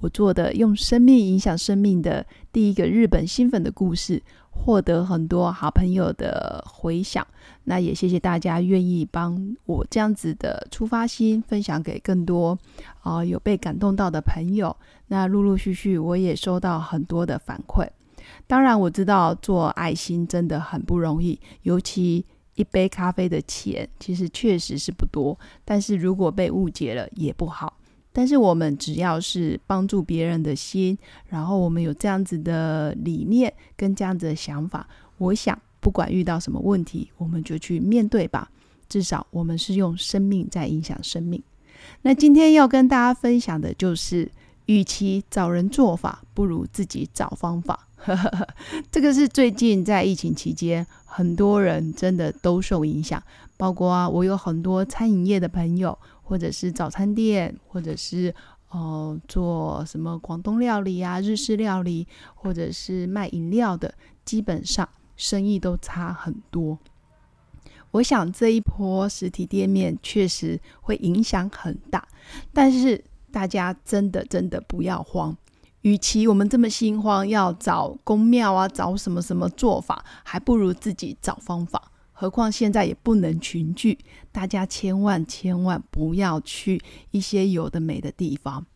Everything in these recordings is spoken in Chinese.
我做的用生命影响生命的第一个日本新粉的故事，获得很多好朋友的回响。那也谢谢大家愿意帮我这样子的出发心分享给更多啊有被感动到的朋友。那陆陆续续我也收到很多的反馈。当然我知道做爱心真的很不容易，尤其。一杯咖啡的钱其实确实是不多，但是如果被误解了也不好。但是我们只要是帮助别人的心，然后我们有这样子的理念跟这样子的想法，我想不管遇到什么问题，我们就去面对吧。至少我们是用生命在影响生命。那今天要跟大家分享的就是，与其找人做法，不如自己找方法。这个是最近在疫情期间，很多人真的都受影响，包括啊，我有很多餐饮业的朋友，或者是早餐店，或者是哦做什么广东料理啊、日式料理，或者是卖饮料的，基本上生意都差很多。我想这一波实体店面确实会影响很大，但是大家真的真的不要慌。与其我们这么心慌，要找公庙啊，找什么什么做法，还不如自己找方法。何况现在也不能群聚，大家千万千万不要去一些有的没的地方。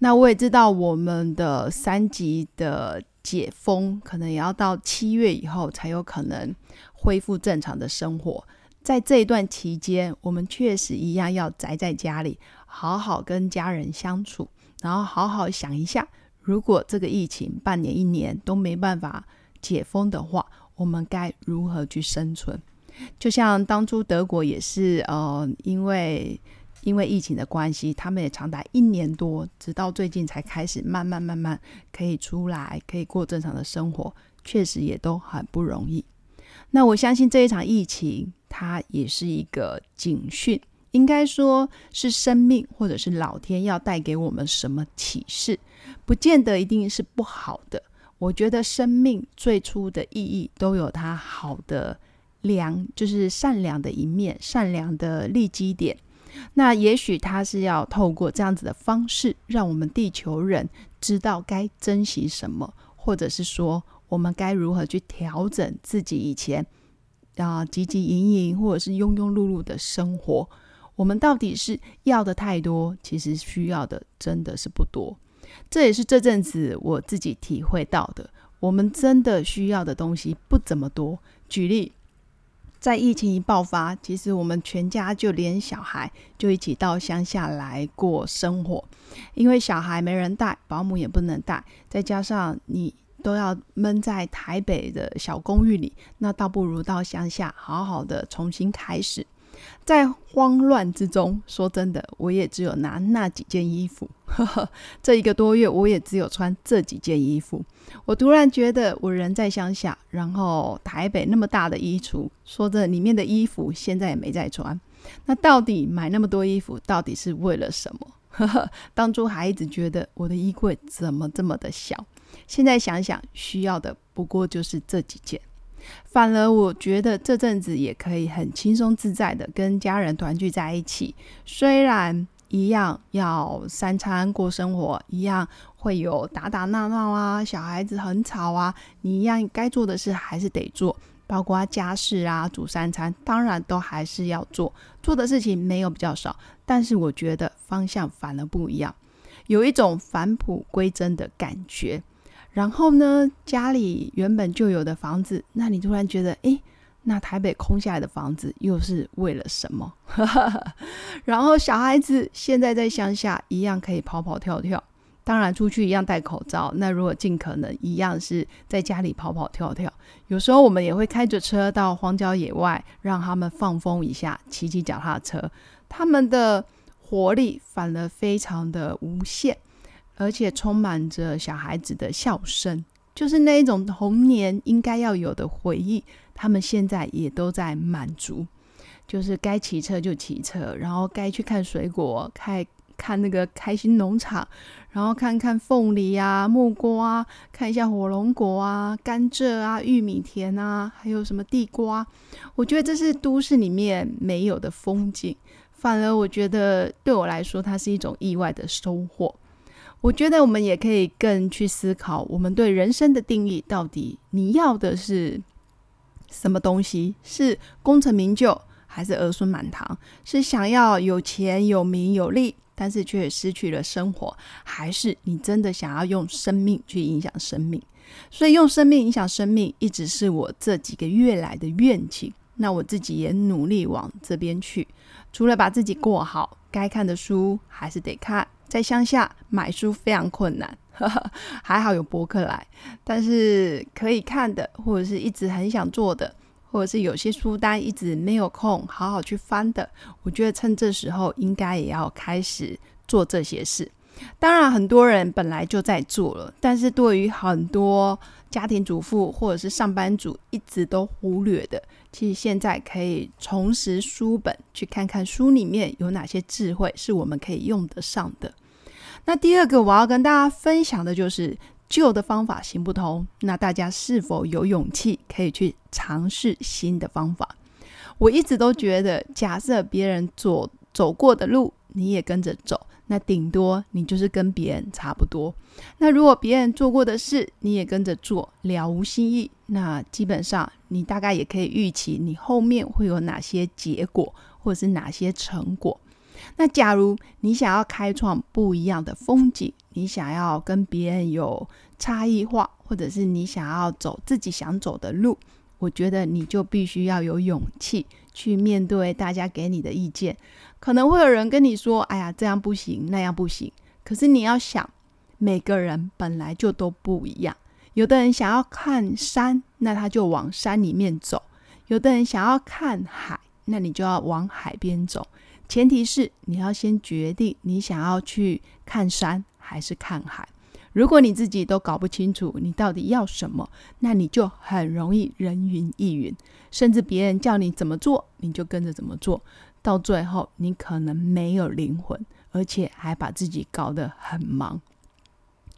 那我也知道，我们的三级的解封，可能也要到七月以后才有可能恢复正常的生活。在这一段期间，我们确实一样要宅在家里，好好跟家人相处，然后好好想一下。如果这个疫情半年一年都没办法解封的话，我们该如何去生存？就像当初德国也是，呃，因为因为疫情的关系，他们也长达一年多，直到最近才开始慢慢慢慢可以出来，可以过正常的生活，确实也都很不容易。那我相信这一场疫情，它也是一个警讯。应该说是生命，或者是老天要带给我们什么启示，不见得一定是不好的。我觉得生命最初的意义都有它好的良，就是善良的一面，善良的利基点。那也许它是要透过这样子的方式，让我们地球人知道该珍惜什么，或者是说我们该如何去调整自己以前啊汲汲营营，或者是庸庸碌碌的生活。我们到底是要的太多，其实需要的真的是不多。这也是这阵子我自己体会到的。我们真的需要的东西不怎么多。举例，在疫情一爆发，其实我们全家就连小孩就一起到乡下来过生活，因为小孩没人带，保姆也不能带，再加上你都要闷在台北的小公寓里，那倒不如到乡下好好的重新开始。在慌乱之中，说真的，我也只有拿那几件衣服。呵呵这一个多月，我也只有穿这几件衣服。我突然觉得，我人在乡下，然后台北那么大的衣橱，说着里面的衣服现在也没在穿。那到底买那么多衣服，到底是为了什么？呵呵当初还一直觉得我的衣柜怎么这么的小，现在想想，需要的不过就是这几件。反而我觉得这阵子也可以很轻松自在的跟家人团聚在一起，虽然一样要三餐过生活，一样会有打打闹闹啊，小孩子很吵啊，你一样该做的事还是得做，包括家事啊，煮三餐，当然都还是要做，做的事情没有比较少，但是我觉得方向反而不一样，有一种返璞归真的感觉。然后呢，家里原本就有的房子，那你突然觉得，哎，那台北空下来的房子又是为了什么？然后小孩子现在在乡下一样可以跑跑跳跳，当然出去一样戴口罩。那如果尽可能一样是在家里跑跑跳跳，有时候我们也会开着车到荒郊野外，让他们放风一下，骑骑脚踏车，他们的活力反而非常的无限。而且充满着小孩子的笑声，就是那一种童年应该要有的回忆。他们现在也都在满足，就是该骑车就骑车，然后该去看水果，看看那个开心农场，然后看看凤梨啊、木瓜，看一下火龙果啊、甘蔗啊、玉米田啊，还有什么地瓜。我觉得这是都市里面没有的风景，反而我觉得对我来说，它是一种意外的收获。我觉得我们也可以更去思考，我们对人生的定义到底你要的是。什么东西是功成名就，还是儿孙满堂？是想要有钱、有名、有利，但是却失去了生活，还是你真的想要用生命去影响生命？所以，用生命影响生命，一直是我这几个月来的愿景。那我自己也努力往这边去。除了把自己过好，该看的书还是得看。在乡下买书非常困难。还好有博客来，但是可以看的，或者是一直很想做的，或者是有些书单一直没有空好好去翻的，我觉得趁这时候应该也要开始做这些事。当然，很多人本来就在做了，但是对于很多家庭主妇或者是上班族一直都忽略的，其实现在可以重拾书本，去看看书里面有哪些智慧是我们可以用得上的。那第二个我要跟大家分享的就是旧的方法行不通，那大家是否有勇气可以去尝试新的方法？我一直都觉得，假设别人走走过的路你也跟着走，那顶多你就是跟别人差不多。那如果别人做过的事你也跟着做，了无新意，那基本上你大概也可以预期你后面会有哪些结果，或者是哪些成果。那假如你想要开创不一样的风景，你想要跟别人有差异化，或者是你想要走自己想走的路，我觉得你就必须要有勇气去面对大家给你的意见。可能会有人跟你说：“哎呀，这样不行，那样不行。”可是你要想，每个人本来就都不一样。有的人想要看山，那他就往山里面走；有的人想要看海，那你就要往海边走。前提是你要先决定你想要去看山还是看海。如果你自己都搞不清楚你到底要什么，那你就很容易人云亦云，甚至别人叫你怎么做，你就跟着怎么做。到最后，你可能没有灵魂，而且还把自己搞得很忙。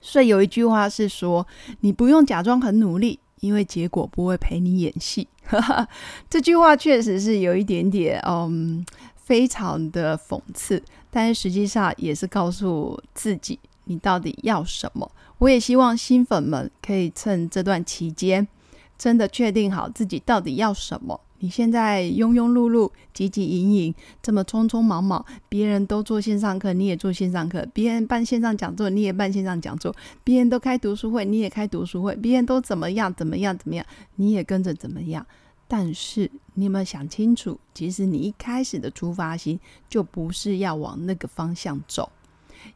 所以有一句话是说：你不用假装很努力，因为结果不会陪你演戏。这句话确实是有一点点，嗯。非常的讽刺，但是实际上也是告诉自己你到底要什么。我也希望新粉们可以趁这段期间，真的确定好自己到底要什么。你现在庸庸碌碌、汲汲营营，这么匆匆忙忙，别人都做线上课，你也做线上课；别人办线上讲座，你也办线上讲座；别人都开读书会，你也开读书会；别人都怎么样怎么样怎么样，你也跟着怎么样。但是你有没有想清楚？其实你一开始的出发心就不是要往那个方向走，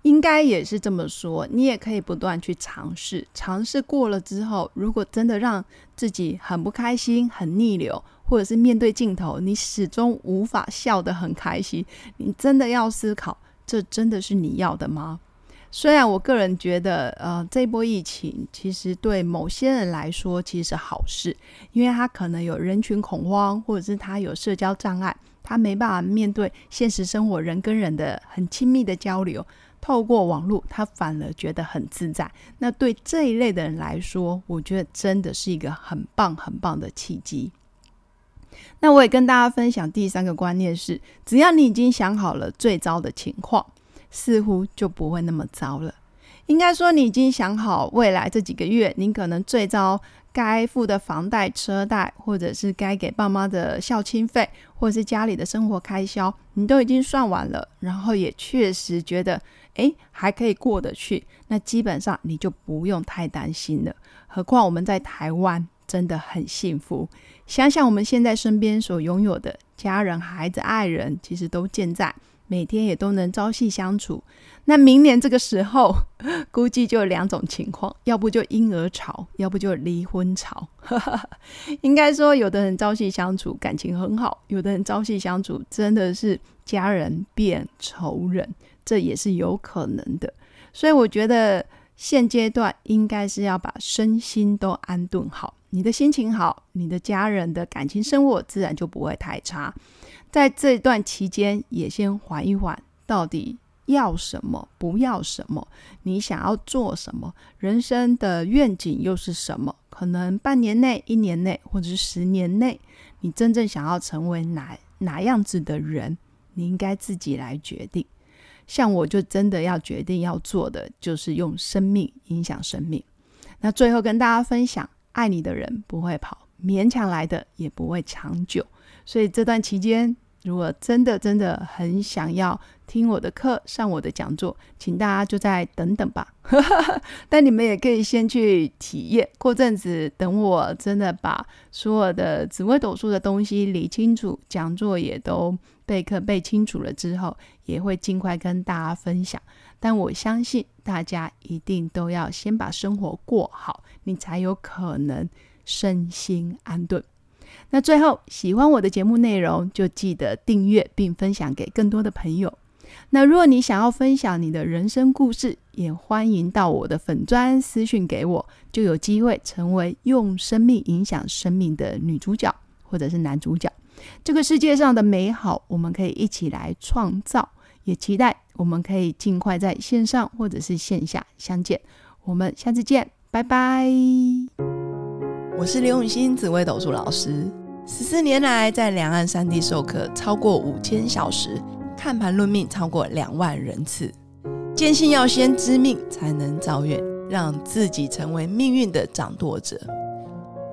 应该也是这么说。你也可以不断去尝试，尝试过了之后，如果真的让自己很不开心、很逆流，或者是面对镜头你始终无法笑得很开心，你真的要思考，这真的是你要的吗？虽然我个人觉得，呃，这波疫情其实对某些人来说其实是好事，因为他可能有人群恐慌，或者是他有社交障碍，他没办法面对现实生活人跟人的很亲密的交流，透过网络，他反而觉得很自在。那对这一类的人来说，我觉得真的是一个很棒很棒的契机。那我也跟大家分享第三个观念是：只要你已经想好了最糟的情况。似乎就不会那么糟了。应该说，你已经想好未来这几个月，你可能最糟该付的房贷、车贷，或者是该给爸妈的孝亲费，或者是家里的生活开销，你都已经算完了。然后也确实觉得，哎，还可以过得去。那基本上你就不用太担心了。何况我们在台湾真的很幸福。想想我们现在身边所拥有的家人、孩子、爱人，其实都健在。每天也都能朝夕相处，那明年这个时候 估计就有两种情况，要不就婴儿潮，要不就离婚潮。应该说，有的人朝夕相处，感情很好；有的人朝夕相处，真的是家人变仇人，这也是有可能的。所以我觉得现阶段应该是要把身心都安顿好，你的心情好，你的家人的感情生活自然就不会太差。在这段期间，也先缓一缓，到底要什么，不要什么，你想要做什么，人生的愿景又是什么？可能半年内、一年内，或者是十年内，你真正想要成为哪哪样子的人，你应该自己来决定。像我就真的要决定要做的，就是用生命影响生命。那最后跟大家分享，爱你的人不会跑，勉强来的也不会长久。所以这段期间。如果真的真的很想要听我的课、上我的讲座，请大家就再等等吧。但你们也可以先去体验，过阵子等我真的把所有的紫微斗数的东西理清楚，讲座也都备课备清楚了之后，也会尽快跟大家分享。但我相信大家一定都要先把生活过好，你才有可能身心安顿。那最后，喜欢我的节目内容，就记得订阅并分享给更多的朋友。那如果你想要分享你的人生故事，也欢迎到我的粉砖私讯给我，就有机会成为用生命影响生命的女主角或者是男主角。这个世界上的美好，我们可以一起来创造。也期待我们可以尽快在线上或者是线下相见。我们下次见，拜拜。我是刘永新，紫微斗数老师。十四年来，在两岸三地授课超过五千小时，看盘论命超过两万人次。坚信要先知命，才能造运，让自己成为命运的掌舵者。